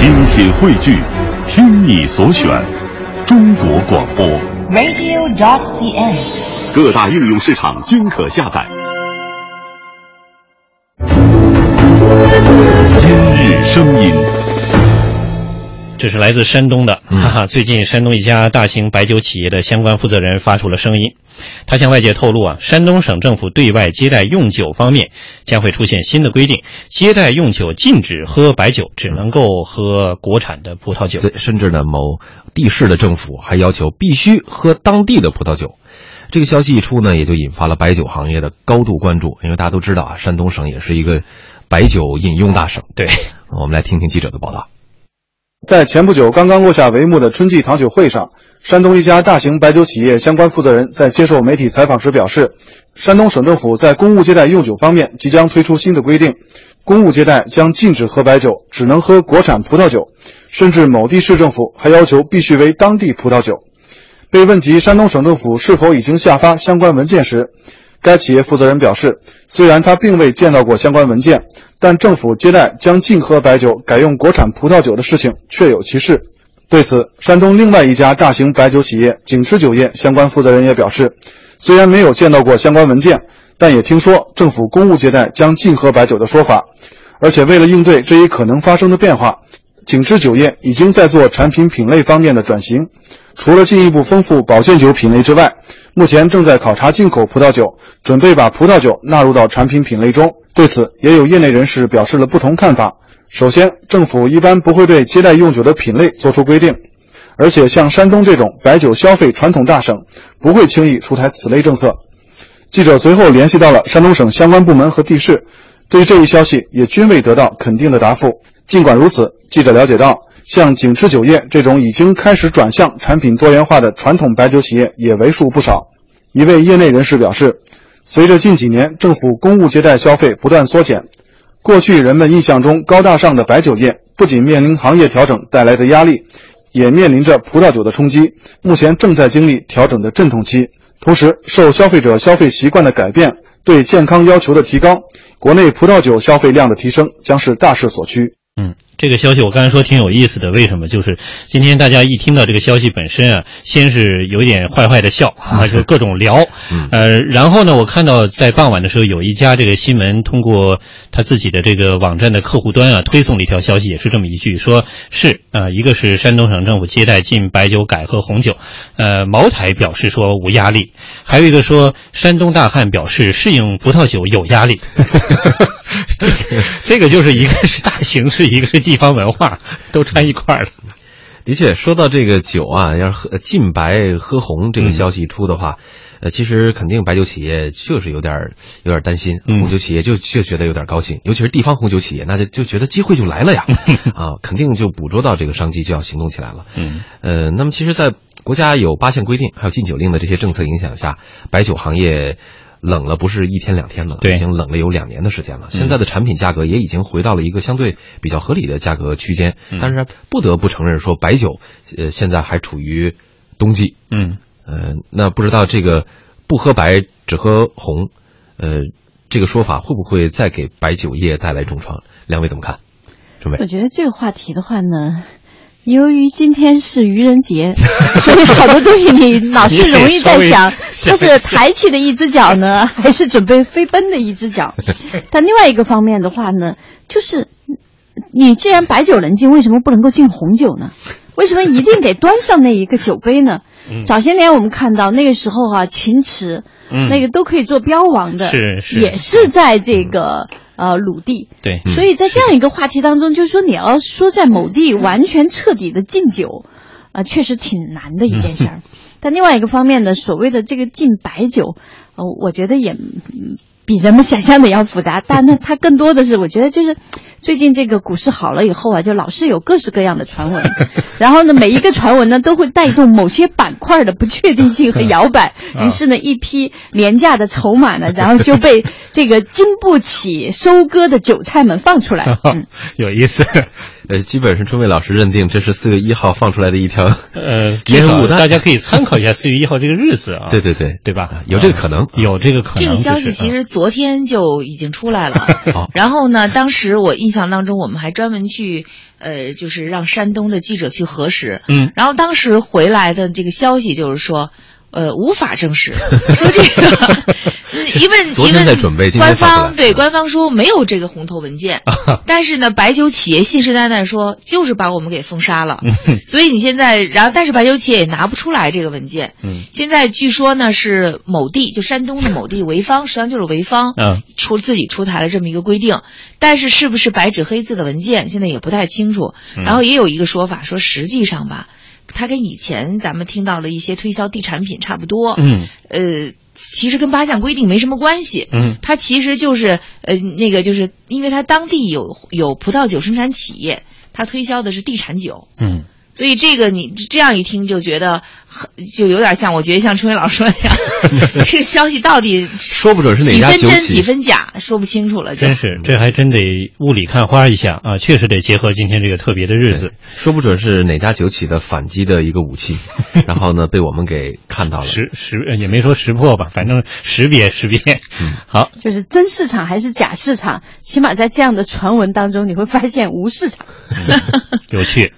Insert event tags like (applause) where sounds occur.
精品汇聚，听你所选，中国广播。radio.cn。各大应用市场均可下载。今日声音，这是来自山东的，哈哈！最近山东一家大型白酒企业的相关负责人发出了声音，他向外界透露啊，山东省政府对外接待用酒方面将会出现新的规定，接待用酒禁止喝白酒，只能够喝国产的葡萄酒。对，甚至呢，某地市的政府还要求必须喝当地的葡萄酒。这个消息一出呢，也就引发了白酒行业的高度关注，因为大家都知道啊，山东省也是一个白酒饮用大省。对，我们来听听记者的报道。在前不久刚刚落下帷幕的春季糖酒会上，山东一家大型白酒企业相关负责人在接受媒体采访时表示，山东省政府在公务接待用酒方面即将推出新的规定，公务接待将禁止喝白酒，只能喝国产葡萄酒，甚至某地市政府还要求必须为当地葡萄酒。被问及山东省政府是否已经下发相关文件时，该企业负责人表示，虽然他并未见到过相关文件，但政府接待将禁喝白酒改用国产葡萄酒的事情确有其事。对此，山东另外一家大型白酒企业景池酒业相关负责人也表示，虽然没有见到过相关文件，但也听说政府公务接待将禁喝白酒的说法，而且为了应对这一可能发生的变化，景池酒业已经在做产品品类方面的转型。除了进一步丰富保健酒品类之外，目前正在考察进口葡萄酒，准备把葡萄酒纳入到产品品类中。对此，也有业内人士表示了不同看法。首先，政府一般不会对接待用酒的品类做出规定，而且像山东这种白酒消费传统大省，不会轻易出台此类政策。记者随后联系到了山东省相关部门和地市，对于这一消息也均未得到肯定的答复。尽管如此，记者了解到。像景芝酒业这种已经开始转向产品多元化的传统白酒企业也为数不少。一位业内人士表示，随着近几年政府公务接待消费不断缩减，过去人们印象中高大上的白酒业不仅面临行业调整带来的压力，也面临着葡萄酒的冲击，目前正在经历调整的阵痛期。同时，受消费者消费习惯的改变，对健康要求的提高，国内葡萄酒消费量的提升将是大势所趋。嗯，这个消息我刚才说挺有意思的，为什么？就是今天大家一听到这个消息本身啊，先是有点坏坏的笑 (laughs) 啊，就各种聊，呃，然后呢，我看到在傍晚的时候，有一家这个新闻通过他自己的这个网站的客户端啊，推送了一条消息，也是这么一句，说是啊、一个是山东省政府接待禁白酒改喝红酒，呃，茅台表示说无压力，还有一个说山东大汉表示适应葡萄酒有压力。(laughs) 这个就是一个是大形势，一个是地方文化，(laughs) 都掺一块儿了。的确，说到这个酒啊，要是喝禁白喝红这个消息一出的话，呃，其实肯定白酒企业就是有点儿有点儿担心，嗯。红酒企业就就觉得有点高兴，尤其是地方红酒企业，那就就觉得机会就来了呀，(laughs) 啊，肯定就捕捉到这个商机，就要行动起来了。嗯，呃，那么其实，在国家有八项规定，还有禁酒令的这些政策影响下，白酒行业冷了不是一天两天了，对已经冷了有两年的时间了。现在的产品价格也已经回到了一个相对比较合理的价格区间，嗯但是不得不承认说，白酒呃现在还处于冬季。嗯，呃，那不知道这个不喝白只喝红，呃，这个说法会不会再给白酒业带来重创？两位怎么看？准备我觉得这个话题的话呢，由于今天是愚人节，所以好多东西你老 (laughs) 是容易在想，它是抬起的一只脚呢，(laughs) 还是准备飞奔的一只脚？但另外一个方面的话呢，就是你既然白酒能进，为什么不能够进红酒呢？为什么一定得端上那一个酒杯呢？嗯早些年我们看到那个时候啊，秦池、嗯那个都可以做标王的，是是也是在这个呃鲁地。对，所以在这样一个话题当中，就是说你要说在某地完全彻底的禁酒，啊、确实挺难的一件事儿。(laughs) 但另外一个方面呢，所谓的这个禁白酒，呃，我觉得也、嗯比人们想象的要复杂。但那，它更多的是，我觉得就是最近这个股市好了以后啊，就老是有各式各样的传闻，(laughs) 然后呢，每一个传闻呢都会带动某些板块的不确定性和摇摆，(laughs) 于是呢，一批廉价的筹码呢，(laughs) 然后就被这个经不起收割的韭菜们放出来。嗯，有意思。呃，基本上春卫老师认定这是四月一号放出来的一条呃，(laughs) 至烟雾弹，大家可以参考一下四月一号这个日子啊。(laughs) 对对对，对吧？有这个可能，有这个可能。这个消息其实昨天就已经出来了。(laughs) 好然后呢，当时我印象当中，我们还专门去呃，就是让山东的记者去核实，嗯，然后当时回来的这个消息就是说。呃，无法证实，说这个，一问昨一问天在准备官方对官方说没有这个红头文件，但是呢，白酒企业信誓旦旦说就是把我们给封杀了，所以你现在，然后但是白酒企业也拿不出来这个文件，嗯，现在据说呢是某地，就山东的某地潍坊，实际上就是潍坊，嗯，出自己出台了这么一个规定，但是是不是白纸黑字的文件，现在也不太清楚。嗯。然后也有一个说法说，实际上吧，它跟以前咱们听到了一些推销地产品差不多，嗯，呃，其实跟八项规定没什么关系，嗯，它其实就是呃那个就是因为它当地有有葡萄酒生产企业，它推销的是地产酒，嗯。所以这个你这样一听就觉得很就有点像，我觉得像春伟老师说的那样，(laughs) 这个消息到底 (laughs) 说不准是哪家酒几分真几。分假，说不清楚了。真是，这还真得雾里看花一下啊！确实得结合今天这个特别的日子，说不准是哪家酒企的反击的一个武器，(laughs) 然后呢被我们给看到了。识识呃也没说识破吧，反正识别识别。好，就是真市场还是假市场，起码在这样的传闻当中，你会发现无市场。有趣。